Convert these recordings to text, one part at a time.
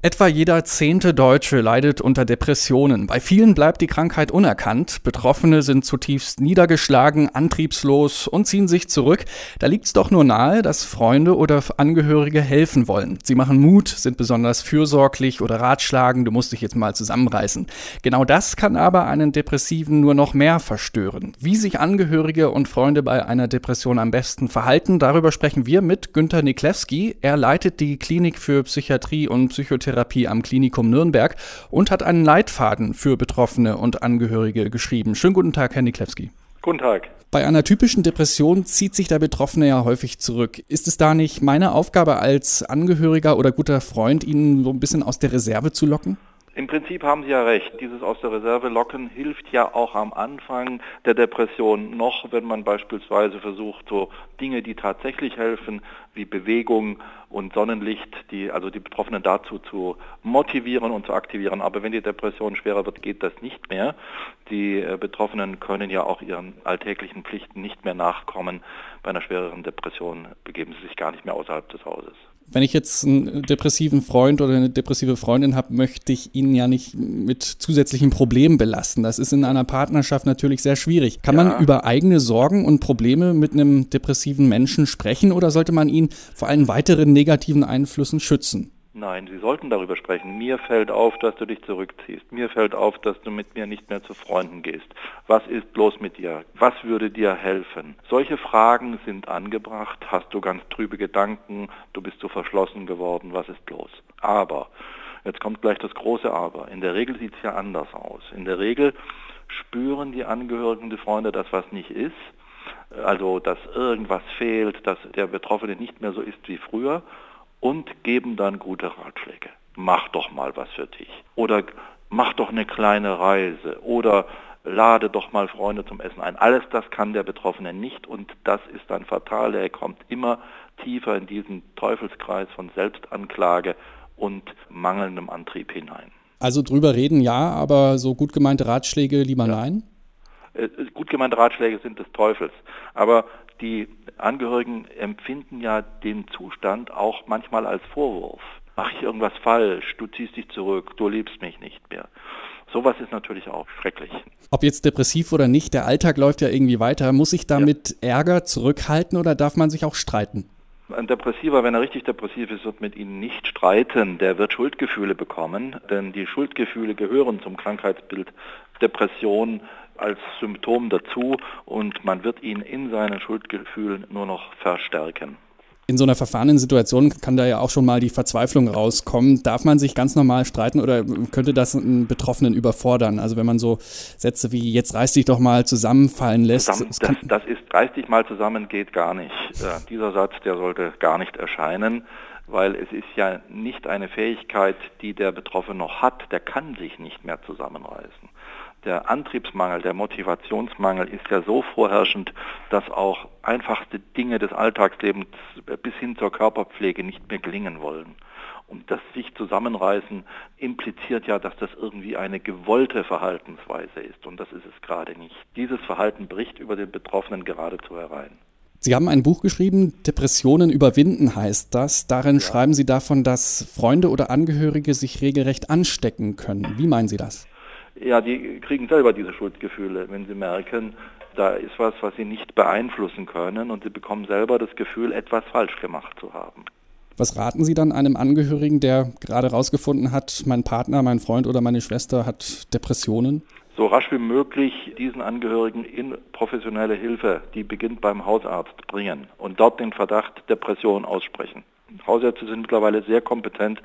Etwa jeder zehnte Deutsche leidet unter Depressionen. Bei vielen bleibt die Krankheit unerkannt. Betroffene sind zutiefst niedergeschlagen, antriebslos und ziehen sich zurück. Da liegt es doch nur nahe, dass Freunde oder Angehörige helfen wollen. Sie machen Mut, sind besonders fürsorglich oder ratschlagen, du musst dich jetzt mal zusammenreißen. Genau das kann aber einen Depressiven nur noch mehr verstören. Wie sich Angehörige und Freunde bei einer Depression am besten verhalten, darüber sprechen wir mit Günter Niklewski. Er leitet die Klinik für Psychiatrie und Psychotherapie Psychotherapie am Klinikum Nürnberg und hat einen Leitfaden für Betroffene und Angehörige geschrieben. Schönen guten Tag, Herr Niklewski. Guten Tag. Bei einer typischen Depression zieht sich der Betroffene ja häufig zurück. Ist es da nicht meine Aufgabe als Angehöriger oder guter Freund, ihn so ein bisschen aus der Reserve zu locken? Im Prinzip haben Sie ja recht. Dieses aus der Reserve locken hilft ja auch am Anfang der Depression noch, wenn man beispielsweise versucht, so Dinge, die tatsächlich helfen, wie Bewegung und Sonnenlicht, die also die Betroffenen dazu zu motivieren und zu aktivieren. Aber wenn die Depression schwerer wird, geht das nicht mehr. Die äh, Betroffenen können ja auch ihren alltäglichen Pflichten nicht mehr nachkommen. Bei einer schwereren Depression begeben sie sich gar nicht mehr außerhalb des Hauses. Wenn ich jetzt einen depressiven Freund oder eine depressive Freundin habe, möchte ich ihn ja nicht mit zusätzlichen Problemen belasten. Das ist in einer Partnerschaft natürlich sehr schwierig. Kann ja. man über eigene Sorgen und Probleme mit einem depressiven Menschen sprechen oder sollte man ihn vor allen weiteren negativen Einflüssen schützen? Nein, Sie sollten darüber sprechen. Mir fällt auf, dass du dich zurückziehst. Mir fällt auf, dass du mit mir nicht mehr zu Freunden gehst. Was ist bloß mit dir? Was würde dir helfen? Solche Fragen sind angebracht. Hast du ganz trübe Gedanken? Du bist zu verschlossen geworden. Was ist los? Aber, jetzt kommt gleich das große Aber. In der Regel sieht es ja anders aus. In der Regel spüren die Angehörigen, die Freunde, dass was nicht ist. Also, dass irgendwas fehlt, dass der Betroffene nicht mehr so ist wie früher und geben dann gute Ratschläge. Mach doch mal was für dich. Oder mach doch eine kleine Reise. Oder lade doch mal Freunde zum Essen ein. Alles das kann der Betroffene nicht und das ist dann fatal. Er kommt immer tiefer in diesen Teufelskreis von Selbstanklage und mangelndem Antrieb hinein. Also drüber reden ja, aber so gut gemeinte Ratschläge lieber ja. nein? Äh, gut gemeinte Ratschläge sind des Teufels. Aber die Angehörigen empfinden ja den Zustand auch manchmal als Vorwurf. Mache ich irgendwas falsch? Du ziehst dich zurück, du liebst mich nicht mehr. Sowas ist natürlich auch schrecklich. Ob jetzt depressiv oder nicht, der Alltag läuft ja irgendwie weiter. Muss ich damit ja. Ärger zurückhalten oder darf man sich auch streiten? Ein Depressiver, wenn er richtig depressiv ist, wird mit Ihnen nicht streiten. Der wird Schuldgefühle bekommen, denn die Schuldgefühle gehören zum Krankheitsbild Depression als Symptom dazu und man wird ihn in seinen Schuldgefühlen nur noch verstärken. In so einer verfahrenen Situation kann da ja auch schon mal die Verzweiflung rauskommen. Darf man sich ganz normal streiten oder könnte das einen Betroffenen überfordern? Also wenn man so Sätze wie jetzt reiß dich doch mal zusammenfallen lässt. Zusammen, das, das, ist reiß dich mal zusammen geht gar nicht. Ja, dieser Satz, der sollte gar nicht erscheinen, weil es ist ja nicht eine Fähigkeit, die der Betroffene noch hat. Der kann sich nicht mehr zusammenreißen der Antriebsmangel, der Motivationsmangel ist ja so vorherrschend, dass auch einfachste Dinge des Alltagslebens bis hin zur Körperpflege nicht mehr gelingen wollen. Und das sich zusammenreißen impliziert ja, dass das irgendwie eine gewollte Verhaltensweise ist. Und das ist es gerade nicht. Dieses Verhalten bricht über den Betroffenen geradezu herein. Sie haben ein Buch geschrieben, Depressionen überwinden heißt das. Darin ja. schreiben Sie davon, dass Freunde oder Angehörige sich regelrecht anstecken können. Wie meinen Sie das? Ja, die kriegen selber diese Schuldgefühle, wenn sie merken, da ist was, was sie nicht beeinflussen können und sie bekommen selber das Gefühl, etwas falsch gemacht zu haben. Was raten Sie dann einem Angehörigen, der gerade herausgefunden hat, mein Partner, mein Freund oder meine Schwester hat Depressionen? So rasch wie möglich diesen Angehörigen in professionelle Hilfe, die beginnt beim Hausarzt, bringen und dort den Verdacht Depression aussprechen. Hausärzte sind mittlerweile sehr kompetent,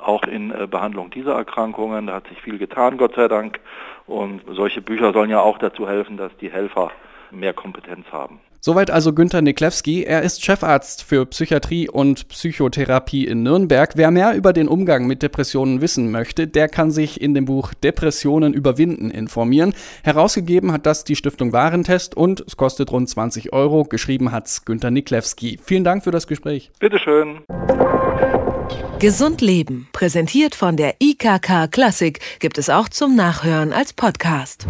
auch in äh, Behandlung dieser Erkrankungen. Da hat sich viel getan, Gott sei Dank. Und solche Bücher sollen ja auch dazu helfen, dass die Helfer mehr Kompetenz haben. Soweit also Günter Niklewski. Er ist Chefarzt für Psychiatrie und Psychotherapie in Nürnberg. Wer mehr über den Umgang mit Depressionen wissen möchte, der kann sich in dem Buch Depressionen überwinden informieren. Herausgegeben hat das die Stiftung Warentest und es kostet rund 20 Euro. Geschrieben hat's Günter Niklewski. Vielen Dank für das Gespräch. Bitteschön. Gesund Leben, präsentiert von der IKK Klassik, gibt es auch zum Nachhören als Podcast.